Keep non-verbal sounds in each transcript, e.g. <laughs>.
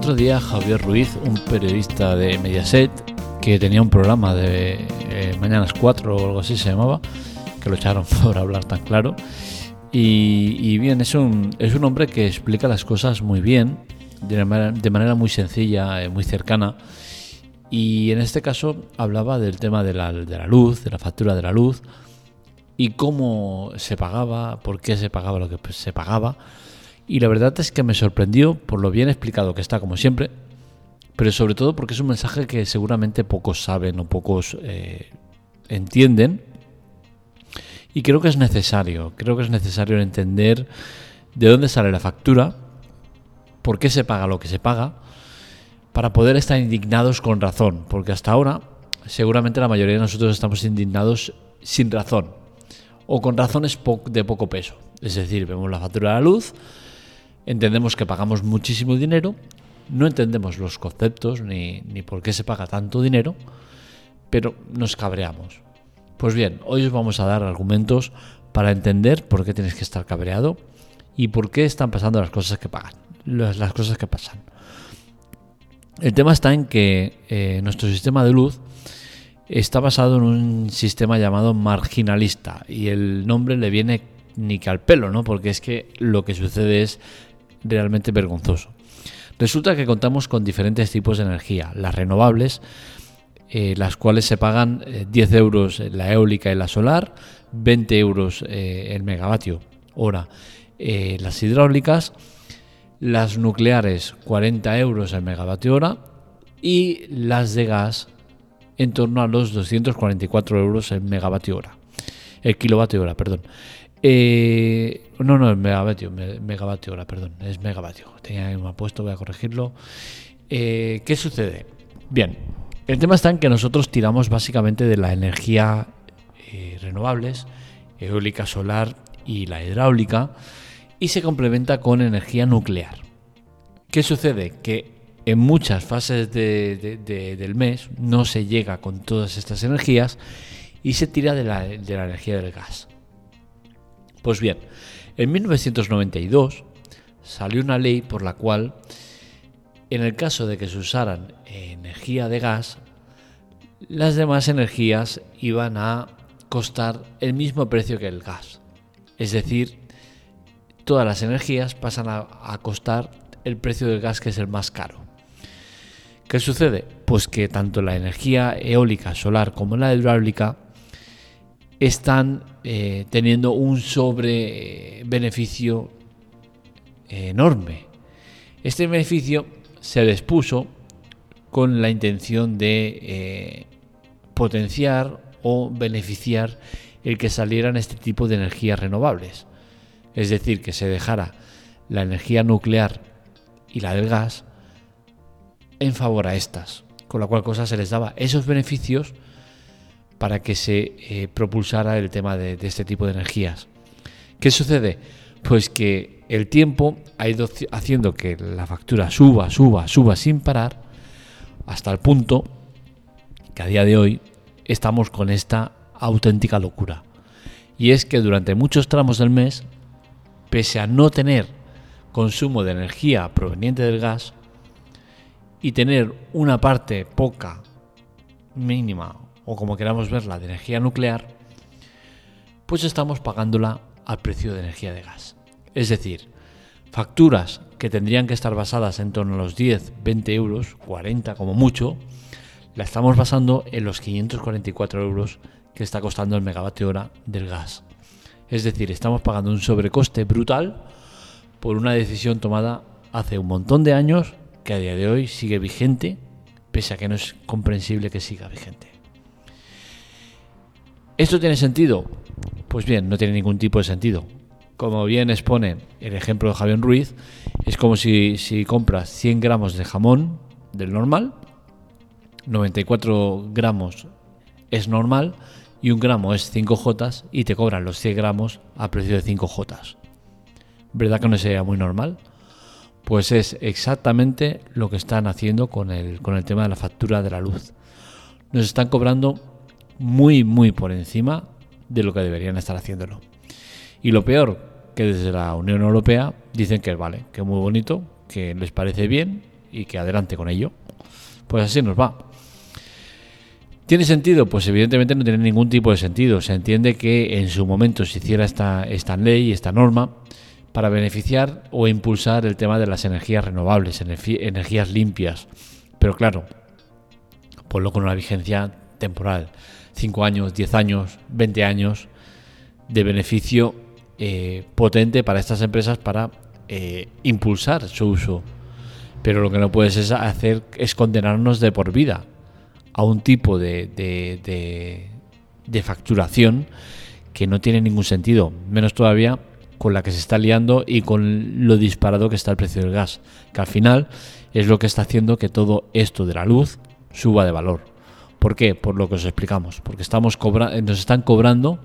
otro día Javier Ruiz, un periodista de Mediaset, que tenía un programa de eh, Mañanas 4 o algo así se llamaba, que lo echaron <laughs> por hablar tan claro. Y, bien, es un, es un hombre que explica las cosas muy bien, de manera, muy sencilla, eh, muy cercana. Y en este caso hablaba del tema de la, de la luz, de la factura de la luz, y cómo se pagaba, por qué se pagaba lo que se pagaba. Y la verdad es que me sorprendió por lo bien explicado que está, como siempre, pero sobre todo porque es un mensaje que seguramente pocos saben o pocos eh, entienden y creo que es necesario, creo que es necesario entender de dónde sale la factura, por qué se paga lo que se paga, para poder estar indignados con razón, porque hasta ahora seguramente la mayoría de nosotros estamos indignados sin razón o con razones de poco peso. Es decir, vemos la factura de la luz, entendemos que pagamos muchísimo dinero, no entendemos los conceptos ni, ni por qué se paga tanto dinero, pero nos cabreamos. Pues bien, hoy os vamos a dar argumentos para entender por qué tienes que estar cabreado y por qué están pasando las cosas que pagan, las, cosas que pasan. El tema está en que eh, nuestro sistema de luz está basado en un sistema llamado marginalista y el nombre le viene ni que al pelo, ¿no? Porque es que lo que sucede es realmente vergonzoso. Resulta que contamos con diferentes tipos de energía. Las renovables eh, las cuales se pagan 10 eh, euros la eólica y la solar, 20 euros eh, el megavatio hora las hidráulicas, las nucleares 40 euros el megavatio hora y las de gas en torno a los 244 euros el megavatio hora, el kilovatio hora, perdón. No, no, el megavatio, megavatio hora, perdón, es megavatio. Tenía ahí un puesto, voy a corregirlo. ¿Qué sucede? Bien, el tema está en que nosotros tiramos básicamente de la energía eh, renovables, eólica, solar y la hidráulica, y se complementa con energía nuclear. ¿Qué sucede? Que en muchas fases del mes no se llega con todas estas energías y se tira de la, de la energía del gas. Pues bien, en 1992 salió una ley por la cual en el caso de que se usaran energía de gas, las demás energías iban a costar el mismo precio que el gas. Es decir, todas las energías pasan a, costar el precio del gas que es el más caro. ¿Qué sucede? Pues que tanto la energía eólica, solar como la hidráulica están eh, teniendo un sobre beneficio enorme. Este beneficio se les puso con la intención de eh, potenciar o beneficiar el que salieran este tipo de energías renovables. Es decir, que se dejara la energía nuclear y la del gas en favor a estas, con la cual cosa se les daba esos beneficios para que se eh, propulsara el tema de este tipo de energías. ¿Qué sucede? Pues que el tiempo ha ido haciendo que la factura suba, suba, suba sin parar, hasta el punto que a día de hoy estamos con esta auténtica locura. Y es que durante muchos tramos del mes, pese a no tener consumo de energía proveniente del gas y tener una parte poca, mínima o como queramos verla de energía nuclear, pues estamos pagándola al precio de energía de gas. Es decir, facturas que tendrían que estar basadas en torno a los 10, 20 euros, 40 como mucho, la estamos basando en los 544 euros que está costando el megavatio hora del gas. Es decir, estamos pagando un sobrecoste brutal por una decisión tomada hace un montón de años que a día de hoy sigue vigente, pese a que no es comprensible que siga vigente. ¿Esto tiene sentido? Pues bien, no tiene ningún tipo de sentido como bien expone el ejemplo de Javier Ruiz, es como si, compras 100 gramos de jamón del normal, 94 gramos es normal y un gramo es 5 jotas y te cobran los 100 gramos a precio de 5 jotas. ¿Verdad que no sería muy normal? Pues es exactamente lo que están haciendo con el, con el tema de la factura de la luz. Nos están cobrando muy, muy por encima de lo que deberían estar haciéndolo. Y lo peor, que desde la Unión Europea dicen que vale, que muy bonito, que les parece bien y que adelante con ello. Pues así nos va. ¿Tiene sentido? Pues evidentemente no tiene ningún tipo de sentido. Se entiende que en su momento se hiciera esta, esta ley, esta norma, para beneficiar o impulsar el tema de las energías renovables, energías limpias. Pero claro, ponlo con una vigencia temporal. 5 años, 10 años, 20 años de beneficio eh, potente para estas empresas para eh, impulsar su uso. Pero lo que no puedes es hacer es condenarnos de por vida a un tipo de, de, facturación que no tiene ningún sentido, menos todavía con la que se está liando y con lo disparado que está el precio del gas, que al final es lo que está haciendo que todo esto de la luz suba de valor. ¿Por qué? Por lo que os explicamos, porque estamos nos están cobrando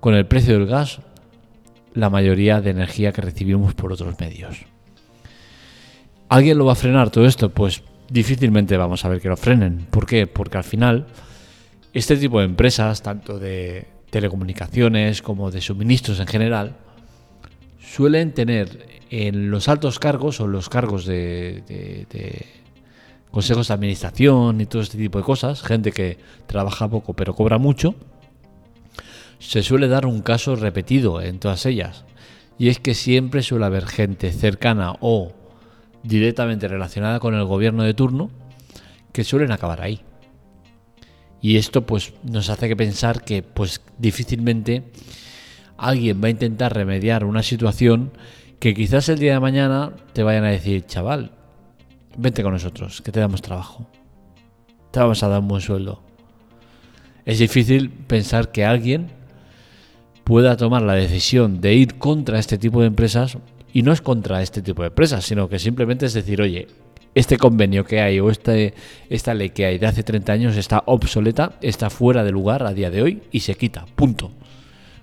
con el precio del gas la mayoría de energía que recibimos por otros medios. ¿Alguien lo va a frenar todo esto? Pues difícilmente vamos a ver que lo frenen. ¿Por qué? Porque al final este tipo de empresas, tanto de telecomunicaciones como de suministros en general, suelen tener en los altos cargos o los cargos de, consejos de administración y todo este tipo de cosas, gente que trabaja poco pero cobra mucho, se suele dar un caso repetido en todas ellas. Y es que siempre suele haber gente cercana o directamente relacionada con el gobierno de turno que suelen acabar ahí. Y esto pues nos hace que pensar que pues difícilmente alguien va a intentar remediar una situación que quizás el día de mañana te vayan a decir, chaval, vente con nosotros, que te damos trabajo. Te vamos a dar un buen sueldo. Es difícil pensar que alguien pueda tomar la decisión de ir contra este tipo de empresas y no es contra este tipo de empresas, sino que simplemente es decir, oye, este convenio que hay o este, esta ley que hay de hace 30 años está obsoleta, está fuera de lugar a día de hoy y se quita, punto.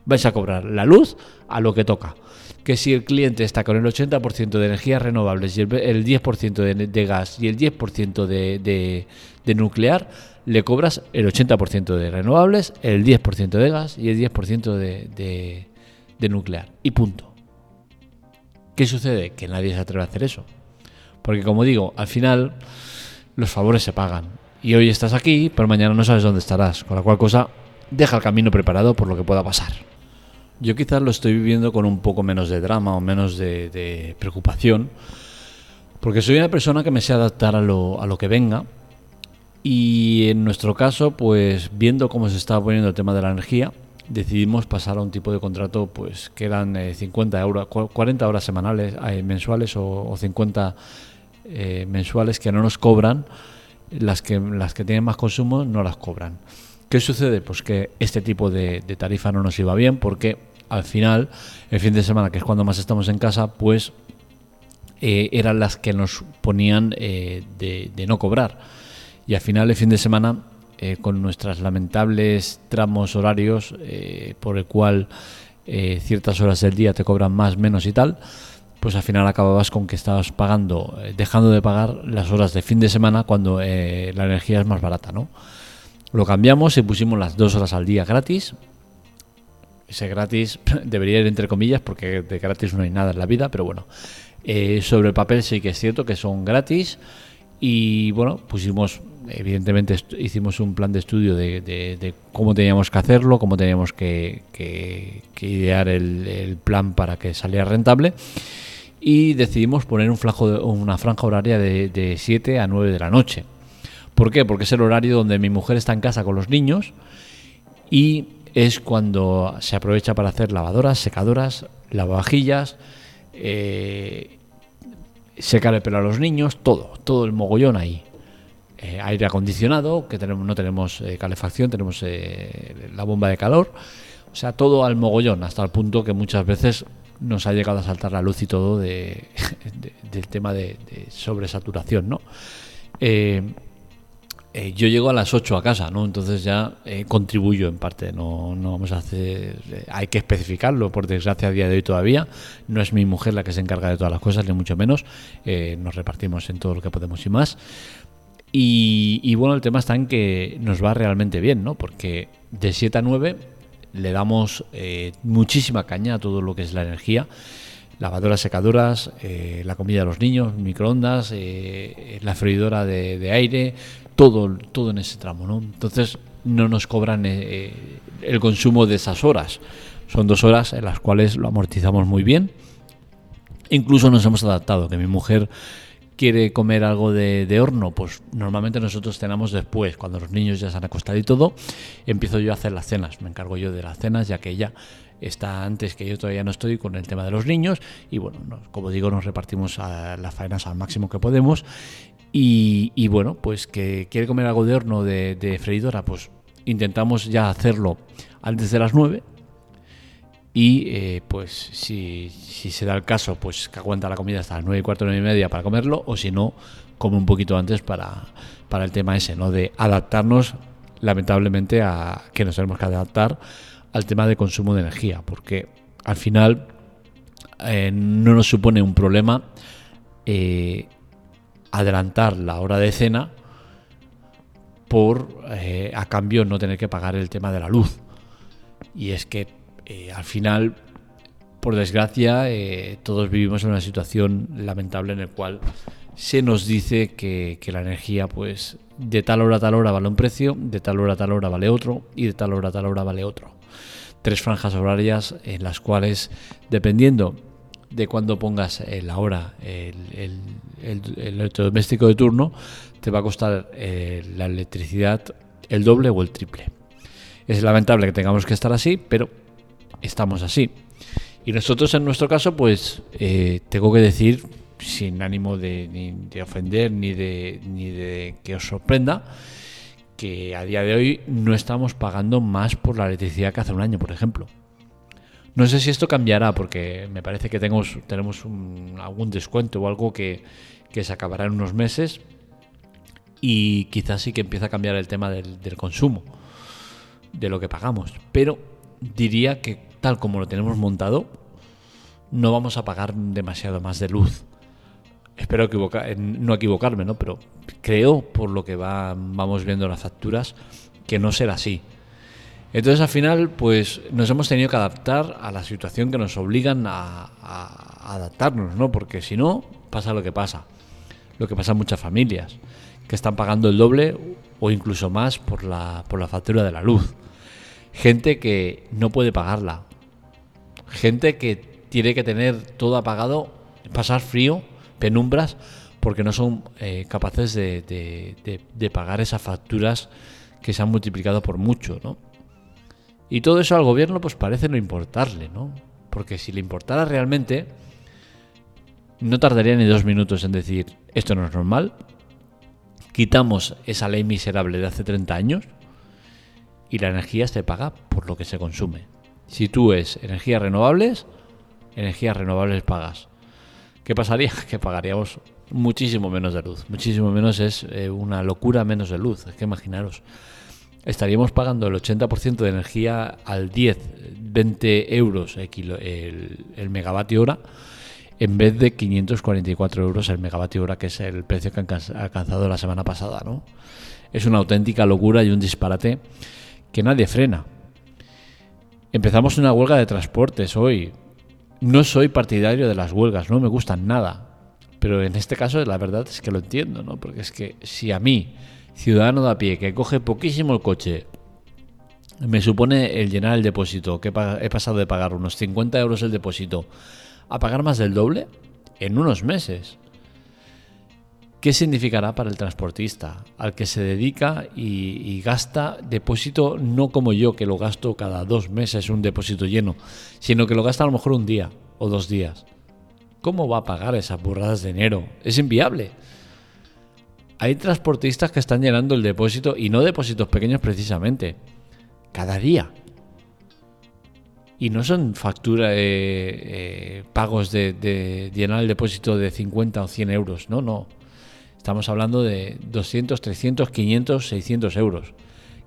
Vais a cobrar la luz a lo que toca. Que si el cliente está con el 80% de energías renovables y el, 10% de, gas y el 10% de, de nuclear, le cobras el 80% de renovables, el 10% de gas y el 10% de, de, nuclear. Y punto. ¿Qué sucede? Que nadie se atreve a hacer eso. Porque como digo, al final los favores se pagan. Y hoy estás aquí, pero mañana no sabes dónde estarás. Con la cual cosa, deja el camino preparado por lo que pueda pasar. Yo quizás lo estoy viviendo con un poco menos de drama o menos de, preocupación. Porque soy una persona que me sé adaptar a lo, a lo que venga y en nuestro caso, pues viendo cómo se estaba poniendo el tema de la energía, decidimos pasar a un tipo de contrato pues que eran 50 eh, euros, 40 horas semanales, eh, mensuales o, 50 eh, mensuales que no nos cobran, las que, las que tienen más consumo no las cobran. ¿Qué sucede? Pues que este tipo de, tarifa no nos iba bien porque al final, el fin de semana, que es cuando más estamos en casa, pues eran las que nos ponían de no cobrar y al final el fin de semana eh, con nuestros lamentables tramos horarios eh, por el cual eh, ciertas horas del día te cobran más, menos y tal, pues al final acababas con que estabas pagando, dejando de pagar las horas de fin de semana cuando la energía es más barata, ¿no? Lo cambiamos y pusimos las dos horas al día gratis. Ese gratis <laughs> debería ir entre comillas porque de gratis no hay nada en la vida, pero bueno, sobre el papel sí que es cierto que son gratis y bueno, pusimos evidentemente hicimos un plan de estudio de, cómo teníamos que hacerlo, cómo teníamos que, idear el, plan para que saliera rentable y decidimos poner un una franja horaria de, 7 a 9 de la noche. ¿Por qué? Porque es el horario donde mi mujer está en casa con los niños y es cuando se aprovecha para hacer lavadoras, secadoras, lavavajillas, eh, secar el pelo a los niños, todo, todo el mogollón ahí. Eh, aire acondicionado, que no tenemos eh, calefacción, tenemos eh, la bomba de calor, o sea, todo al mogollón, hasta el punto que muchas veces nos ha llegado a saltar la luz y todo de, <laughs> del tema de, sobresaturación, ¿no? Yo llego a las 8 a casa, ¿no? Entonces ya contribuyo en parte, no, no vamos a hacer... hay que especificarlo, por desgracia a día de hoy todavía. No es mi mujer la que se encarga de todas las cosas, ni mucho menos. nos repartimos en todo lo que podemos y más. Y, bueno, el tema está en que nos va realmente bien, ¿no? Porque de 7 a 9 le damos eh, muchísima caña a todo lo que es la energía. lavadoras, secadoras, eh, la comida de los niños, microondas, eh, la freidora de, aire, todo, todo en ese tramo, ¿no? Entonces no nos cobran eh, el consumo de esas horas. Son dos horas en las cuales lo amortizamos muy bien. Incluso nos hemos adaptado, que mi mujer quiere comer algo de, horno, pues normalmente nosotros cenamos después, cuando los niños ya se han acostado y todo, empiezo yo a hacer las cenas, me encargo yo de las cenas, ya que ella está antes que yo todavía no estoy con el tema de los niños. Y bueno, como digo, nos repartimos a las faenas al máximo que podemos. Y, bueno, pues que quiere comer algo de horno de, freidora, pues intentamos ya hacerlo antes de las 9 y eh, pues si, si, se da el caso, pues que aguanta la comida hasta las 9 y cuarto, 9 y media para comerlo, o si no, come un poquito antes para, para el tema ese, ¿no? De adaptarnos, lamentablemente, a que nos tenemos que adaptar al tema de consumo de energía, porque al final eh, no nos supone un problema eh, adelantar la hora de cena por eh, a cambio no tener que pagar el tema de la luz. Y es que al final, por desgracia, todos vivimos en una situación lamentable en la cual se nos dice que, la energía, pues, de tal hora a tal hora vale un precio, de tal hora a tal hora vale otro, y de tal hora a tal hora vale otro tres franjas horarias en las cuales, dependiendo de cuándo pongas la hora el, electrodoméstico de turno, te va a costar eh, la electricidad el doble o el triple. Es lamentable que tengamos que estar así, pero estamos así. Y nosotros en nuestro caso, pues eh, tengo que decir, sin ánimo de, de ofender ni de, ni de que os sorprenda, que a día de hoy no estamos pagando más por la electricidad que hace un año, por ejemplo. No sé si esto cambiará porque me parece que tenemos, tenemos algún descuento o algo que, se acabará en unos meses y quizás sí que empieza a cambiar el tema del consumo, de lo que pagamos. Pero diría que tal como lo tenemos montado, no vamos a pagar demasiado más de luz espero eh, no equivocarme, ¿no? Pero creo, por lo que va, vamos viendo las facturas, que no será así. Entonces al final, pues nos hemos tenido que adaptar a la situación que nos obligan a, adaptarnos, ¿no? Porque si no, pasa lo que pasa. Lo que pasa en muchas familias, que están pagando el doble o incluso más por la, por la factura de la luz. Gente que no puede pagarla. Gente que tiene que tener todo apagado, pasar frío penumbras porque no son eh, capaces de, pagar esas facturas que se han multiplicado por mucho, ¿no? Y todo eso al gobierno pues parece no importarle, ¿no? Porque si le importara realmente, no tardaría ni dos minutos en decir, esto no es normal, quitamos esa ley miserable de hace 30 años y la energía se paga por lo que se consume. Si tú es energías renovables, energías renovables pagas. ¿Qué pasaría? <laughs> Que pagaríamos muchísimo menos de luz. Muchísimo menos es eh, una locura menos de luz. Es que imaginaros. Estaríamos pagando el 80% de energía al 10, 20 euros el, megavatio hora en vez de 544 euros el megavatio hora, que es el precio que han alcanzado la semana pasada. ¿no? Es una auténtica locura y un disparate que nadie frena. Empezamos una huelga de transportes hoy. No soy partidario de las huelgas, no me gustan nada. Pero en este caso la verdad es que lo entiendo, ¿no? Porque es que si a mí, ciudadano de a pie, que coge poquísimo el coche, me supone el llenar el depósito, que he pasado de pagar unos 50 euros el depósito, a pagar más del doble en unos meses. ¿Qué significará para el transportista? Al que se dedica y, gasta depósito, no como yo, que lo gasto cada dos meses un depósito lleno, sino que lo gasta a lo mejor un día o dos días. ¿Cómo va a pagar esas burradas de enero? Es inviable. Hay transportistas que están llenando el depósito, y no depósitos pequeños precisamente, cada día. Y no son factura, eh, pagos de, de llenar el depósito de 50 o 100 euros, no, no Estamos hablando de 200, 300, 500, 600 euros,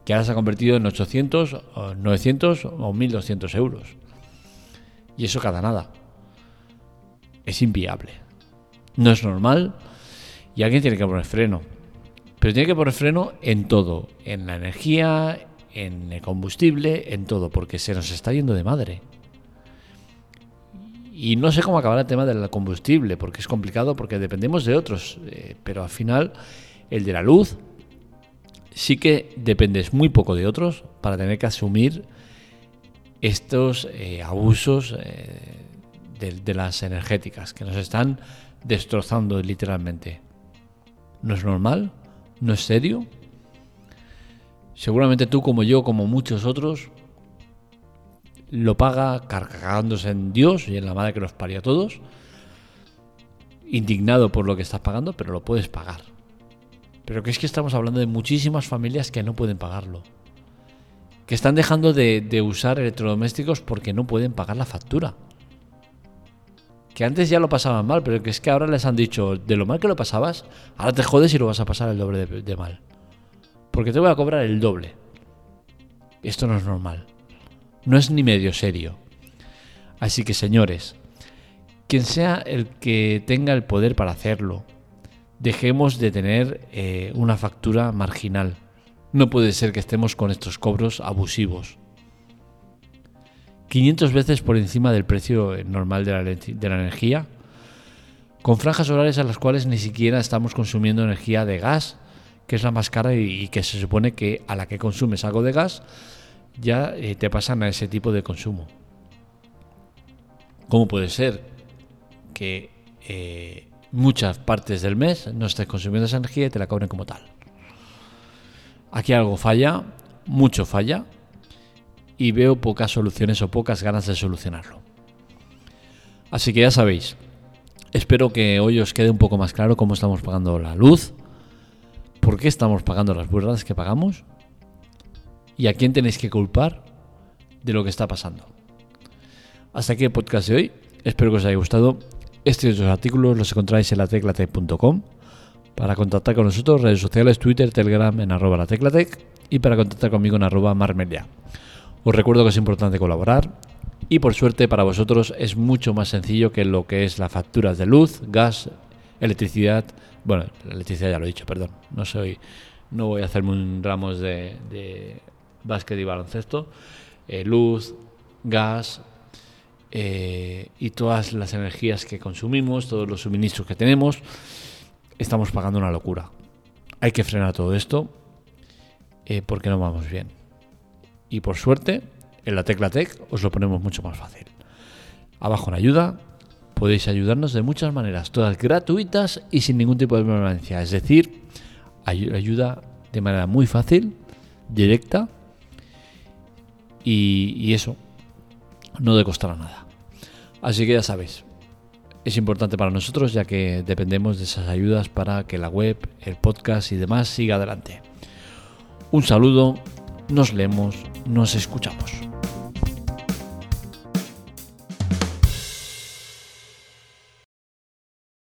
que ahora se ha convertido en 800, 900 o 1200 euros. Y eso cada nada. Es inviable. No es normal y alguien tiene que poner freno. Pero tiene que poner freno en todo, en la energía, en el combustible, en todo, porque se nos está yendo de madre. Y, no sé cómo acabará el tema del combustible, porque es complicado, porque dependemos de otros, eh, pero al final el de la luz sí que dependes muy poco de otros para tener que asumir estos eh, abusos eh, de, las energéticas que nos están destrozando literalmente. ¿No es normal? ¿No es serio? Seguramente tú como yo, como muchos otros, lo paga cargándose en Dios y en la madre que nos parió a todos, indignado por lo que estás pagando, pero lo puedes pagar. Pero que es que estamos hablando de muchísimas familias que no pueden pagarlo. Que están dejando de, usar electrodomésticos porque no pueden pagar la factura. Que antes ya lo pasaban mal, pero que es que ahora les han dicho, de lo mal que lo pasabas, ahora te jodes y lo vas a pasar el doble de mal. Porque te voy a cobrar el doble. Esto no es normal. No es ni medio serio. Así que señores, quien sea el que tenga el poder para hacerlo, dejemos de tener eh, una factura marginal. No puede ser que estemos con estos cobros abusivos. 500 veces por encima del precio normal de la, energía, con franjas horarias a las cuales ni siquiera estamos consumiendo energía de gas, que es la más cara y, que se supone que a la que consumes algo de gas ya eh, te pasan a ese tipo de consumo. ¿Cómo puede ser que eh, muchas partes del mes no estés consumiendo esa energía y te la cobren como tal. Aquí algo falla, mucho falla, y veo pocas soluciones o pocas ganas de solucionarlo. Así que ya sabéis, espero que hoy os quede un poco más claro cómo estamos pagando la luz, por qué estamos pagando las burradas que pagamos y a quién tenéis que culpar de lo que está pasando. Hasta aquí el podcast de hoy. Espero que os haya gustado y otros artículos los encontráis en lateclatec.com. Para contactar con nosotros, redes sociales, Twitter, Telegram en arroba lateclatec y para contactar conmigo en arroba marmelia. Os recuerdo que es importante colaborar y por suerte para vosotros es mucho más sencillo que lo que es las facturas de luz, gas, electricidad. Bueno, la electricidad ya lo he dicho, perdón. No soy, no voy a hacerme un ramos de básquet y baloncesto. Eh, luz, gas, eh, y todas las energías que consumimos, todos los suministros que tenemos, estamos pagando una locura. Hay que frenar todo esto eh, porque no vamos bien. Y por suerte, en la Tecla Tech os lo ponemos mucho más fácil. Abajo en ayuda podéis ayudarnos de muchas maneras, todas gratuitas y sin ningún tipo de permanencia. Es decir, ayuda de manera muy fácil, directa y, eso no de costar nada. Así que ya sabéis, es importante para nosotros ya que dependemos de esas ayudas para que la web, el podcast y demás siga adelante. Un saludo, nos leemos, nos escuchamos.